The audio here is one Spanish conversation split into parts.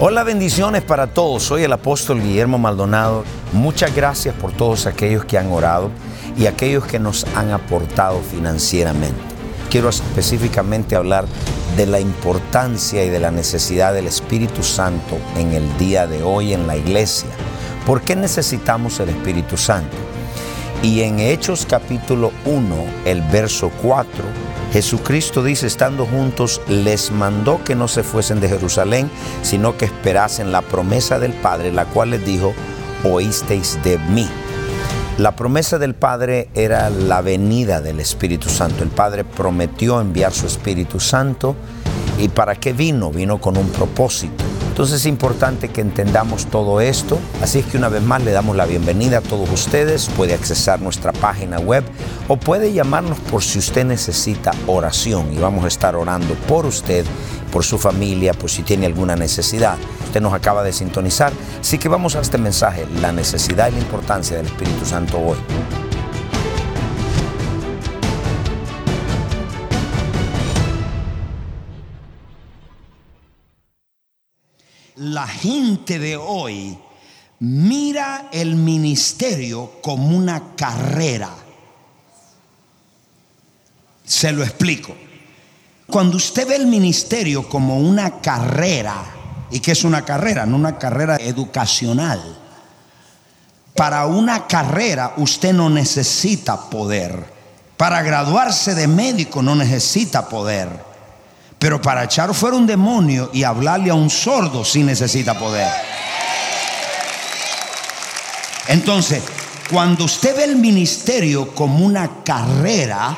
Hola, bendiciones para todos. Soy el apóstol Guillermo Maldonado. Muchas gracias por todos aquellos que han orado y aquellos que nos han aportado financieramente. Quiero específicamente hablar de la importancia y de la necesidad del Espíritu Santo en el día de hoy en la iglesia. ¿Por qué necesitamos el Espíritu Santo? Y en Hechos capítulo 1, el verso 4, Jesucristo dice, estando juntos, les mandó que no se fuesen de Jerusalén, sino que esperasen la promesa del Padre, la cual les dijo, oísteis de mí. La promesa del Padre era la venida del Espíritu Santo. El Padre prometió enviar su Espíritu Santo. ¿Y para qué vino? Vino con un propósito. Entonces es importante que entendamos todo esto. Así es que una vez más le damos la bienvenida a todos ustedes. Puede accesar nuestra página web o puede llamarnos por si usted necesita oración y vamos a estar orando por usted, por su familia, por si tiene alguna necesidad. Usted nos acaba de sintonizar. Así que vamos a este mensaje, la necesidad y la importancia del Espíritu Santo hoy. La gente de hoy mira el ministerio como una carrera. Se lo explico. Cuando usted ve el ministerio como una carrera, ¿y qué es una carrera? No una carrera educacional. Para una carrera usted no necesita poder. Para graduarse de médico no necesita poder. Pero para echar fuera un demonio y hablarle a un sordo sí necesita poder. Entonces, cuando usted ve el ministerio como una carrera,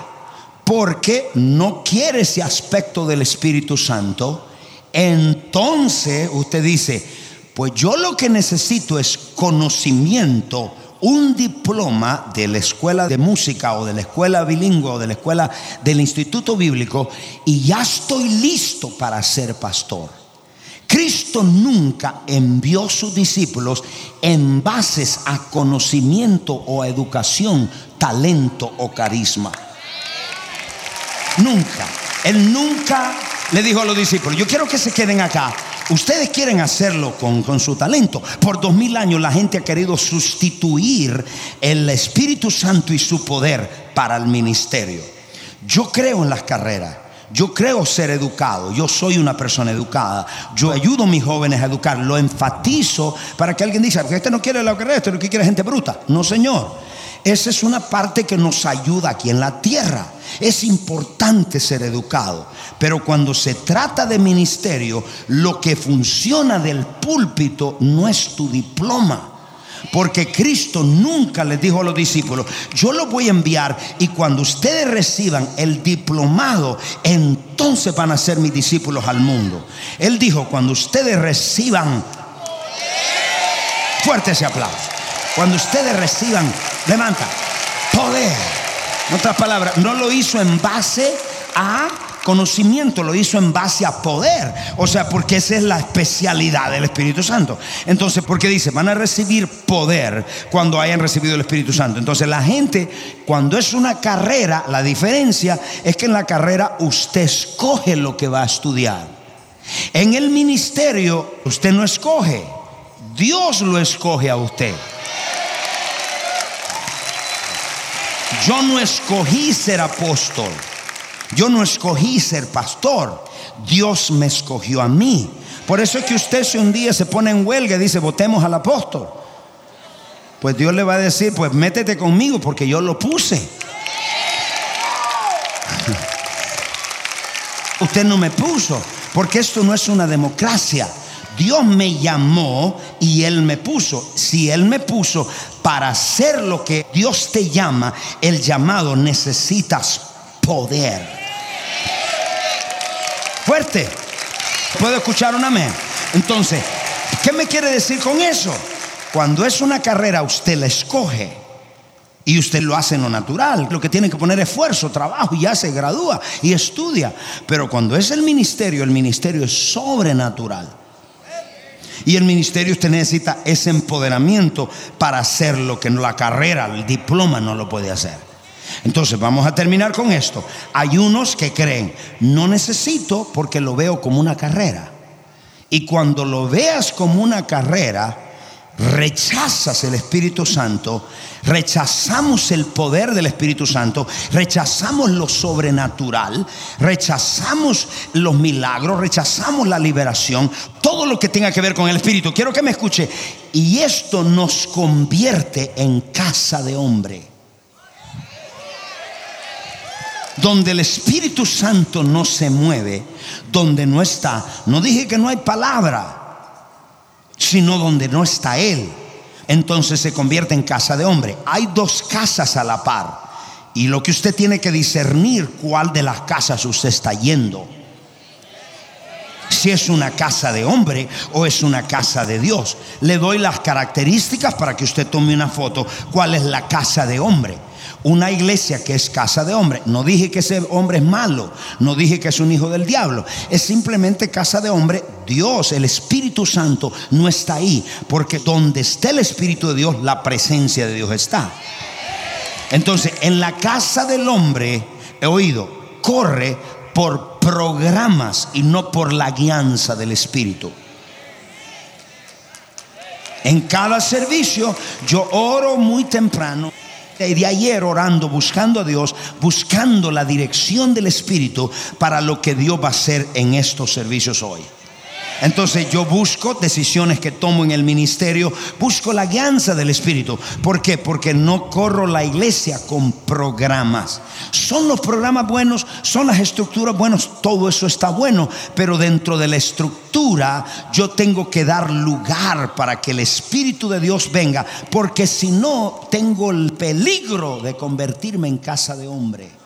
porque no quiere ese aspecto del Espíritu Santo, entonces usted dice, pues yo lo que necesito es conocimiento un diploma de la escuela de música o de la escuela bilingüe o de la escuela del instituto bíblico y ya estoy listo para ser pastor. Cristo nunca envió sus discípulos en bases a conocimiento o educación, talento o carisma. Nunca. Él nunca le dijo a los discípulos, yo quiero que se queden acá Ustedes quieren hacerlo con, su talento. Por dos mil años la gente ha querido sustituir el Espíritu Santo y su poder para el ministerio. Yo creo en las carreras. Yo creo ser educado, yo soy una persona educada, yo ayudo a mis jóvenes a educar, lo enfatizo para que alguien diga, porque este no quiere la carrera, este que quiere gente bruta. No, señor. Esa es una parte que nos ayuda aquí en la tierra. Es importante ser educado. Pero cuando se trata de ministerio, lo que funciona del púlpito no es tu diploma. Porque Cristo nunca les dijo a los discípulos, yo los voy a enviar y cuando ustedes reciban el diplomado, entonces van a ser mis discípulos al mundo. Él dijo, cuando ustedes reciban, fuerte ese aplauso, cuando ustedes reciban Levanta. Poder. En otras palabras, no lo hizo en base a conocimiento, lo hizo en base a poder. O sea, porque esa es la especialidad del Espíritu Santo. Entonces, porque dice, van a recibir poder cuando hayan recibido el Espíritu Santo. Entonces, la gente, cuando es una carrera, la diferencia es que en la carrera usted escoge lo que va a estudiar. En el ministerio, usted no escoge, Dios lo escoge a usted. Yo no escogí ser apóstol. Yo no escogí ser pastor. Dios me escogió a mí. Por eso es que usted si un día se pone en huelga y dice, votemos al apóstol. Pues Dios le va a decir, pues métete conmigo porque yo lo puse. Usted no me puso, porque esto no es una democracia. Dios me llamó y Él me puso. Si Él me puso para hacer lo que Dios te llama, el llamado necesitas poder. Fuerte. ¿Puedo escuchar un amén? Entonces, ¿qué me quiere decir con eso? Cuando es una carrera, usted la escoge. Y usted lo hace en lo natural. Lo que tiene que poner esfuerzo, trabajo, y ya se gradúa y estudia. Pero cuando es el ministerio, el ministerio es sobrenatural. Y el ministerio usted necesita ese empoderamiento para hacer lo que la carrera, el diploma no lo puede hacer. Entonces vamos a terminar con esto. Hay unos que creen, no necesito porque lo veo como una carrera. Y cuando lo veas como una carrera, rechazas el Espíritu Santo, rechazamos el poder del Espíritu Santo, rechazamos lo sobrenatural, rechazamos los milagros, rechazamos la liberación, todo lo que tenga que ver con el Espíritu. Quiero que me escuche. Y esto nos convierte en casa de hombre. Donde el Espíritu Santo no se mueve, donde no está. No dije que no hay palabra sino donde no está Él. Entonces se convierte en casa de hombre. Hay dos casas a la par. Y lo que usted tiene que discernir cuál de las casas usted está yendo. Si es una casa de hombre o es una casa de Dios. Le doy las características para que usted tome una foto. ¿Cuál es la casa de hombre? Una iglesia que es casa de hombre. No dije que ese hombre es malo, no dije que es un hijo del diablo. Es simplemente casa de hombre. Dios, el Espíritu Santo, no está ahí. Porque donde está el Espíritu de Dios, la presencia de Dios está. Entonces, en la casa del hombre, he oído, corre por programas y no por la guianza del Espíritu. En cada servicio yo oro muy temprano de ayer orando, buscando a Dios, buscando la dirección del Espíritu para lo que Dios va a hacer en estos servicios hoy. Entonces yo busco decisiones que tomo en el ministerio, busco la guianza del Espíritu. ¿Por qué? Porque no corro la iglesia con programas. Son los programas buenos, son las estructuras buenas, todo eso está bueno, pero dentro de la estructura yo tengo que dar lugar para que el Espíritu de Dios venga, porque si no tengo el peligro de convertirme en casa de hombre.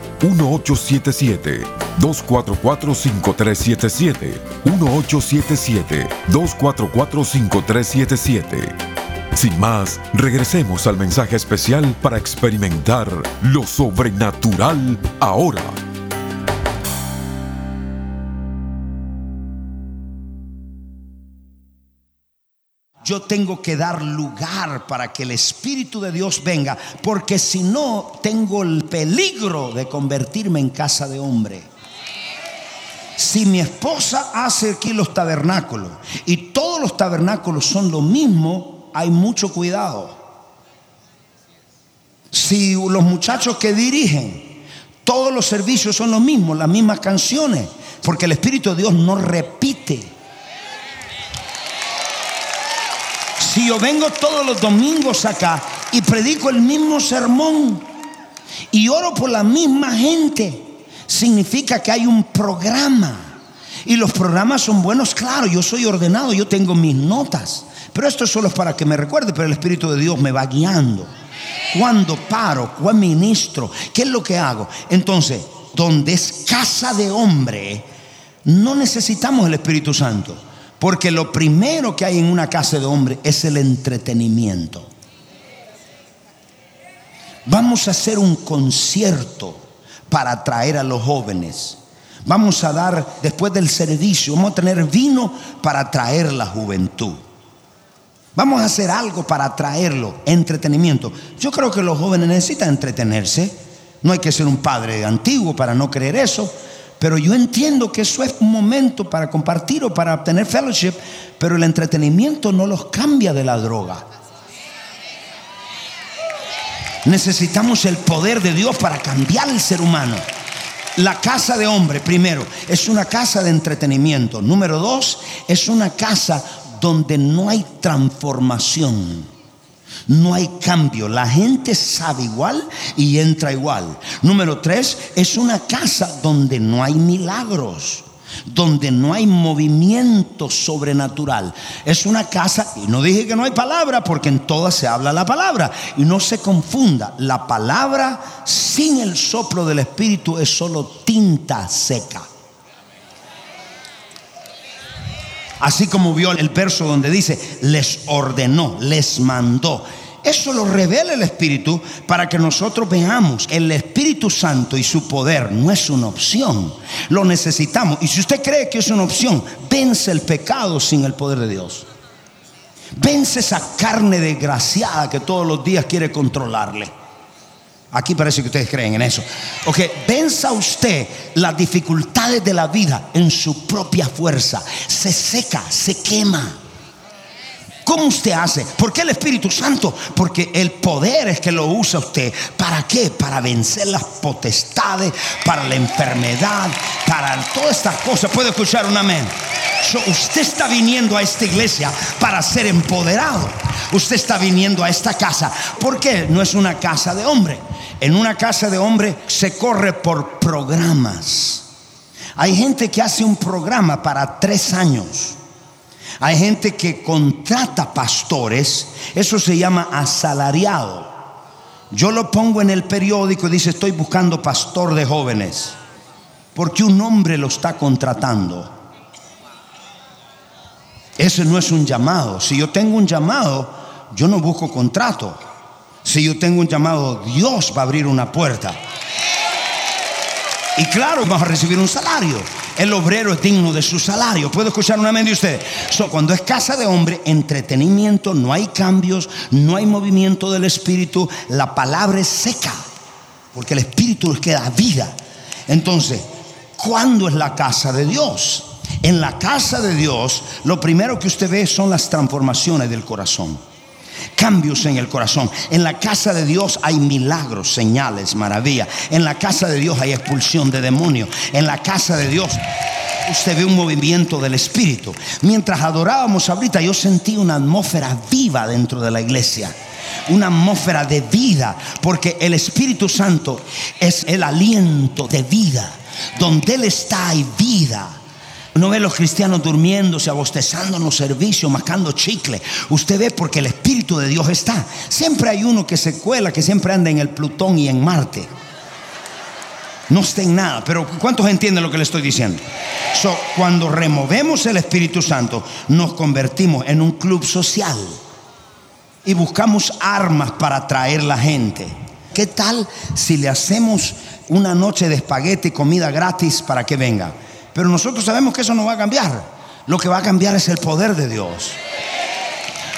1877-244-5377. 1877-244-5377. Sin más, regresemos al mensaje especial para experimentar lo sobrenatural ahora. Yo tengo que dar lugar para que el Espíritu de Dios venga, porque si no, tengo el peligro de convertirme en casa de hombre. Si mi esposa hace aquí los tabernáculos y todos los tabernáculos son lo mismo, hay mucho cuidado. Si los muchachos que dirigen, todos los servicios son los mismos, las mismas canciones, porque el Espíritu de Dios no repite Si yo vengo todos los domingos acá y predico el mismo sermón y oro por la misma gente, significa que hay un programa. Y los programas son buenos, claro, yo soy ordenado, yo tengo mis notas. Pero esto solo es para que me recuerde, pero el Espíritu de Dios me va guiando. Cuando paro, cuando ministro, ¿qué es lo que hago? Entonces, donde es casa de hombre, no necesitamos el Espíritu Santo. Porque lo primero que hay en una casa de hombre es el entretenimiento. Vamos a hacer un concierto para atraer a los jóvenes. Vamos a dar, después del servicio, vamos a tener vino para atraer la juventud. Vamos a hacer algo para atraerlo, entretenimiento. Yo creo que los jóvenes necesitan entretenerse. No hay que ser un padre antiguo para no creer eso. Pero yo entiendo que eso es un momento para compartir o para obtener fellowship. Pero el entretenimiento no los cambia de la droga. Necesitamos el poder de Dios para cambiar el ser humano. La casa de hombre, primero, es una casa de entretenimiento. Número dos, es una casa donde no hay transformación. No hay cambio. La gente sabe igual y entra igual. Número tres, es una casa donde no hay milagros donde no hay movimiento sobrenatural. Es una casa, y no dije que no hay palabra, porque en todas se habla la palabra. Y no se confunda, la palabra sin el soplo del Espíritu es solo tinta seca. Así como vio el verso donde dice, les ordenó, les mandó. Eso lo revela el Espíritu para que nosotros veamos el Espíritu Santo y su poder no es una opción. Lo necesitamos. Y si usted cree que es una opción, vence el pecado sin el poder de Dios. Vence esa carne desgraciada que todos los días quiere controlarle. Aquí parece que ustedes creen en eso. Ok, venza usted las dificultades de la vida en su propia fuerza. Se seca, se quema. ¿Cómo usted hace? ¿Por qué el Espíritu Santo? Porque el poder es que lo usa usted. ¿Para qué? Para vencer las potestades, para la enfermedad, para todas estas cosas. ¿Puede escuchar un amén? usted está viniendo a esta iglesia para ser empoderado. Usted está viniendo a esta casa. ¿Por qué? No es una casa de hombre. En una casa de hombre se corre por programas. Hay gente que hace un programa para tres años. Hay gente que contrata pastores, eso se llama asalariado. Yo lo pongo en el periódico y dice, estoy buscando pastor de jóvenes, porque un hombre lo está contratando. Ese no es un llamado. Si yo tengo un llamado, yo no busco contrato. Si yo tengo un llamado, Dios va a abrir una puerta. Y claro, vamos a recibir un salario. El obrero es digno de su salario. ¿Puedo escuchar una mente de ustedes? cuando es casa de hombre, entretenimiento, no hay cambios, no hay movimiento del espíritu, la palabra es seca, porque el espíritu que da vida. Entonces, ¿cuándo es la casa de Dios? En la casa de Dios, lo primero que usted ve son las transformaciones del corazón cambios en el corazón. En la casa de Dios hay milagros, señales, maravillas. En la casa de Dios hay expulsión de demonios. En la casa de Dios usted ve un movimiento del Espíritu. Mientras adorábamos ahorita, yo sentí una atmósfera viva dentro de la iglesia. Una atmósfera de vida, porque el Espíritu Santo es el aliento de vida. Donde Él está hay vida. No ve los cristianos durmiéndose, abostezando en los servicios, mascando chicle. Usted ve porque el Espíritu de Dios está. Siempre hay uno que se cuela, que siempre anda en el Plutón y en Marte. No está en nada, pero ¿cuántos entienden lo que le estoy diciendo? cuando removemos el Espíritu Santo, nos convertimos en un club social y buscamos armas para atraer la gente. ¿Qué tal si le hacemos una noche de espagueti y comida gratis para que venga? Pero nosotros sabemos que eso no va a cambiar. Lo que va a cambiar es el poder de Dios.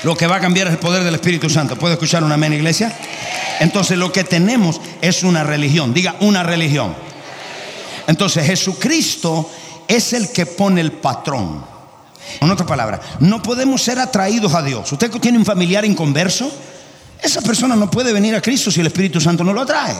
Lo que va a cambiar es el poder del Espíritu Santo. ¿Puede escuchar una amén, iglesia? Entonces lo que tenemos es una religión. Diga una religión. Entonces Jesucristo es el que pone el patrón. En otra palabra, no podemos ser atraídos a Dios. Usted tiene un familiar inconverso, esa persona no puede venir a Cristo si el Espíritu Santo no lo atrae.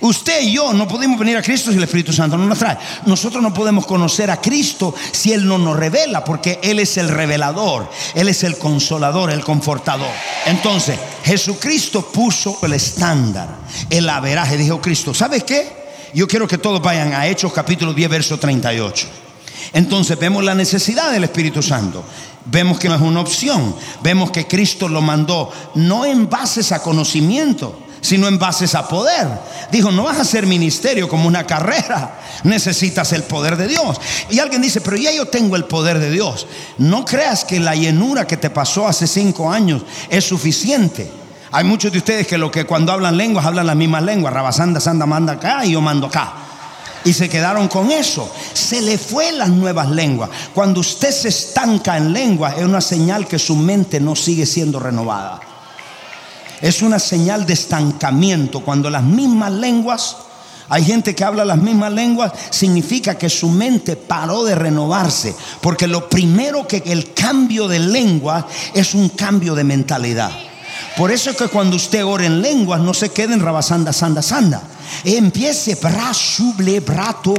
Usted y yo no podemos venir a Cristo si el Espíritu Santo no nos trae. Nosotros no podemos conocer a Cristo si Él no nos revela, porque Él es el revelador, Él es el consolador, el confortador. Entonces, Jesucristo puso el estándar, el averaje. Dijo Cristo, ¿sabes qué? Yo quiero que todos vayan a Hechos capítulo 10, verso 38. Entonces vemos la necesidad del Espíritu Santo. Vemos que no es una opción. Vemos que Cristo lo mandó no en bases a conocimiento, sino en bases a poder. Dijo, no vas a hacer ministerio como una carrera, necesitas el poder de Dios. Y alguien dice, pero ya yo tengo el poder de Dios. No creas que la llenura que te pasó hace cinco años es suficiente. Hay muchos de ustedes que lo que cuando hablan lenguas hablan las mismas lenguas. Rabasanda, sanda, manda acá y yo mando acá. y se quedaron con eso. Se le fue las nuevas lenguas. Cuando usted se estanca en lengua es una señal que su mente no sigue siendo renovada. Es una señal de estancamiento. Cuando las mismas lenguas, hay gente que habla las mismas lenguas, significa que su mente paró de renovarse. Porque lo primero que el cambio de lengua es un cambio de mentalidad. Por eso es que cuando usted ora en lenguas no se quede en rabasanda, sanda, sanda. Empiece suble, brato,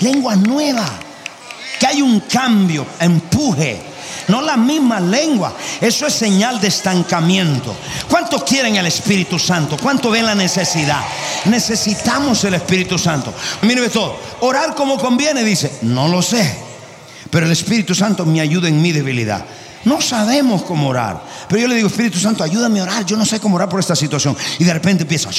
lengua nueva. Que hay un cambio, empuje. No la misma lengua. Eso es señal de estancamiento. ¿Cuántos quieren el Espíritu Santo? ¿Cuántos ven la necesidad? Necesitamos el Espíritu Santo. Mire todo. Orar como conviene, dice. No lo sé. Pero el Espíritu Santo me ayuda en mi debilidad. No sabemos cómo orar. Pero yo le digo, Espíritu Santo, ayúdame a orar. Yo no sé cómo orar por esta situación. Y de repente empieza,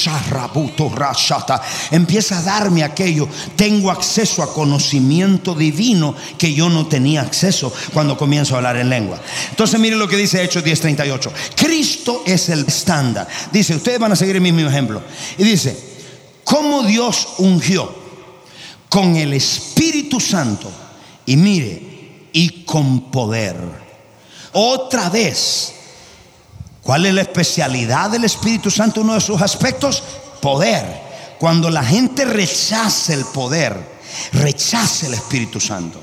empieza a darme aquello. Tengo acceso a conocimiento divino que yo no tenía acceso cuando comienzo a hablar en lengua. Entonces miren lo que dice Hechos 10:38. Cristo es el estándar. Dice, ustedes van a seguir el mismo ejemplo. Y dice, ¿cómo Dios ungió con el Espíritu Santo? Y mire, y con poder otra vez. ¿Cuál es la especialidad del Espíritu Santo? Uno de sus aspectos, poder. Cuando la gente rechaza el poder, rechaza el Espíritu Santo.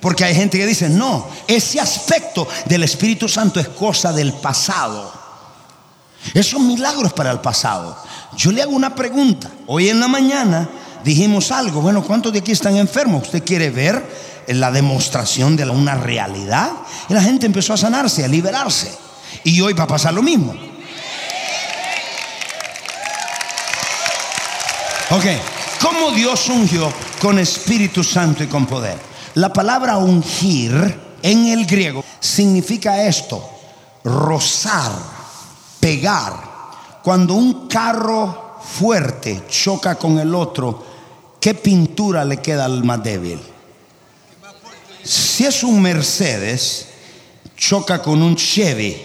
Porque hay gente que dice, no, ese aspecto del Espíritu Santo es cosa del pasado. Esos milagros para el pasado. Yo le hago una pregunta. Hoy en la mañana dijimos algo. Bueno, ¿cuántos de aquí están enfermos? ¿Usted quiere ver la demostración de una realidad. Y la gente empezó a sanarse, a liberarse. Y hoy va a pasar lo mismo. Ok, ¿cómo Dios ungió con Espíritu Santo y con poder? La palabra ungir en el griego significa esto, rozar, pegar. Cuando un carro fuerte choca con el otro, ¿qué pintura le queda al más débil? Si es un Mercedes, choca con un Chevy,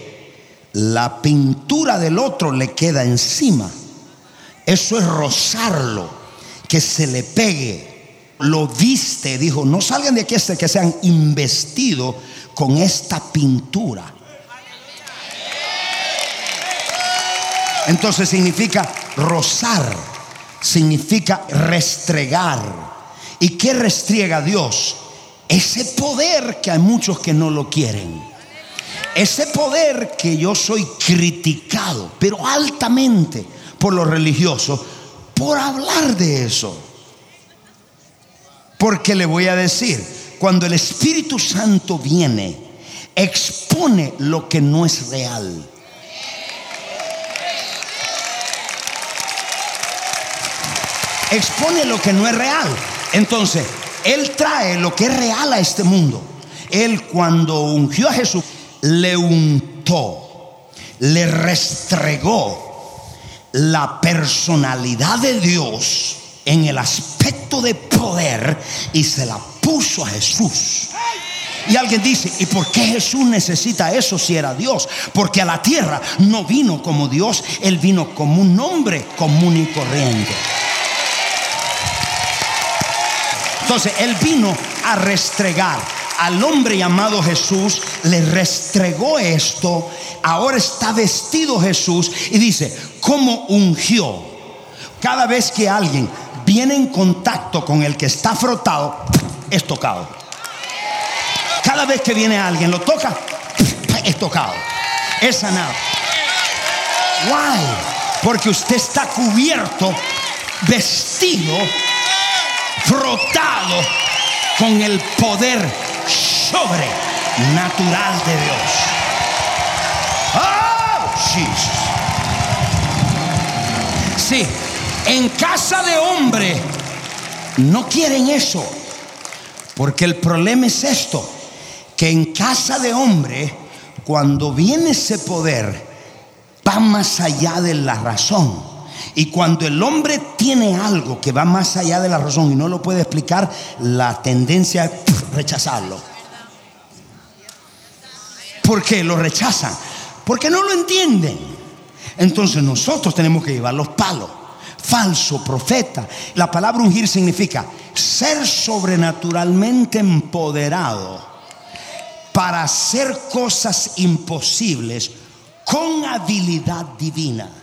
la pintura del otro le queda encima. Eso es rozarlo, que se le pegue. Lo viste, dijo, no salgan de aquí hasta que sean investido con esta pintura. Entonces significa rozar, significa restregar. ¿Y qué restriega Dios? Ese poder que hay muchos que no lo quieren. Ese poder que yo soy criticado, pero altamente por los religiosos, por hablar de eso. Porque le voy a decir, cuando el Espíritu Santo viene, expone lo que no es real. Expone lo que no es real. Entonces, él trae lo que es real a este mundo. Él cuando ungió a Jesús, le untó, le restregó la personalidad de Dios en el aspecto de poder y se la puso a Jesús. Y alguien dice, ¿y por qué Jesús necesita eso si era Dios? Porque a la tierra no vino como Dios, Él vino como un hombre común y corriente. Entonces Él vino a restregar. Al hombre llamado Jesús le restregó esto. Ahora está vestido Jesús y dice, ¿cómo ungió? Cada vez que alguien viene en contacto con el que está frotado, es tocado. Cada vez que viene alguien, lo toca, es tocado. Es sanado. Why? Porque usted está cubierto, vestido frotado con el poder sobrenatural de Dios. Oh, Sí, en casa de hombre no quieren eso. Porque el problema es esto, que en casa de hombre, cuando viene ese poder, va más allá de la razón. Y cuando el hombre tiene algo que va más allá de la razón y no lo puede explicar, la tendencia es rechazarlo. ¿Por qué lo rechazan? Porque no lo entienden. Entonces nosotros tenemos que llevar los palos. falso profeta. La palabra ungir significa ser sobrenaturalmente empoderado para hacer cosas imposibles con habilidad divina.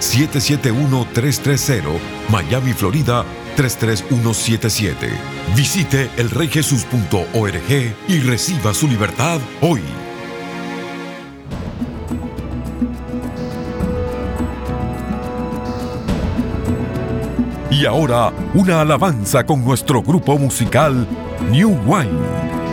771-330, Miami, Florida 33177. Visite elreyjesus.org y reciba su libertad hoy. Y ahora, una alabanza con nuestro grupo musical New Wine.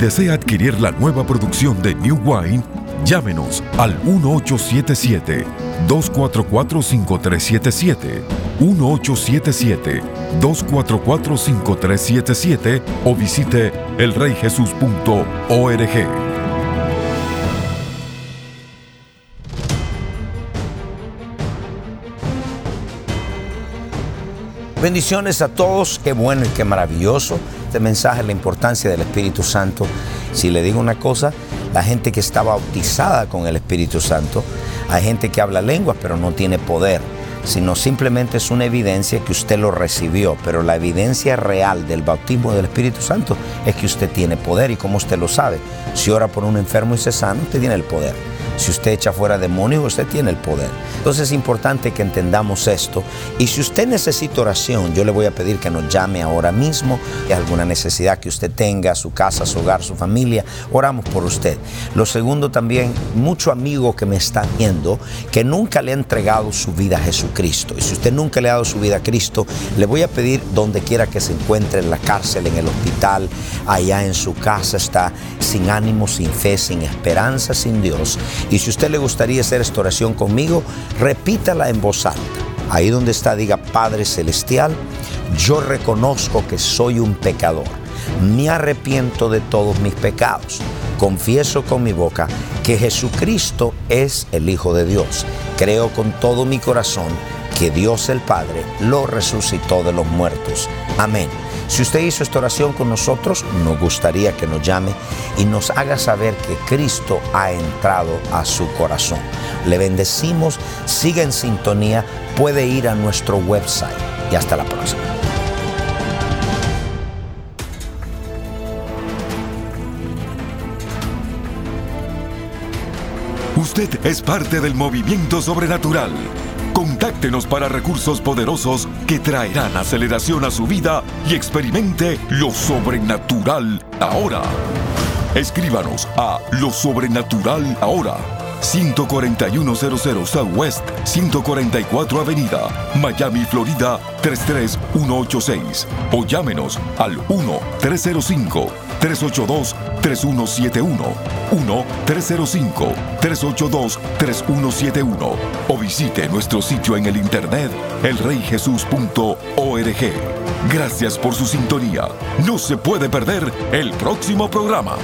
Desea adquirir la nueva producción de New Wine, llámenos al 1877-244-5377, 1877-244-5377 o visite elreyjesus.org. Bendiciones a todos, qué bueno y qué maravilloso este mensaje, la importancia del Espíritu Santo. Si le digo una cosa, la gente que está bautizada con el Espíritu Santo, hay gente que habla lenguas pero no tiene poder, sino simplemente es una evidencia que usted lo recibió, pero la evidencia real del bautismo del Espíritu Santo es que usted tiene poder y como usted lo sabe, si ora por un enfermo y se sana, usted tiene el poder. Si usted echa fuera demonios, usted tiene el poder. Entonces es importante que entendamos esto. Y si usted necesita oración, yo le voy a pedir que nos llame ahora mismo. Y alguna necesidad que usted tenga, su casa, su hogar, su familia, oramos por usted. Lo segundo también, mucho amigo que me está viendo que nunca le ha entregado su vida a Jesucristo. Y si usted nunca le ha dado su vida a Cristo, le voy a pedir donde quiera que se encuentre, en la cárcel, en el hospital, allá en su casa, está sin ánimo, sin fe, sin esperanza, sin Dios y si usted le gustaría hacer esta oración conmigo, repítala en voz alta. Ahí donde está, diga Padre Celestial, yo reconozco que soy un pecador. Me arrepiento de todos mis pecados. Confieso con mi boca que Jesucristo es el Hijo de Dios. Creo con todo mi corazón que Dios el Padre lo resucitó de los muertos. Amén. Si usted hizo esta oración con nosotros, nos gustaría que nos llame y nos haga saber que Cristo ha entrado a su corazón. Le bendecimos, siga en sintonía, puede ir a nuestro website y hasta la próxima. Usted es parte del movimiento sobrenatural. Contáctenos para recursos poderosos que traerán aceleración a su vida y experimente lo sobrenatural ahora. Escríbanos a lo sobrenatural ahora. 14100 Southwest 144 Avenida, Miami, Florida 33186 o llámenos al 1 305 382-3171, 1-305-382-3171 o visite nuestro sitio en el internet elreyjesus.org. Gracias por su sintonía. No se puede perder el próximo programa.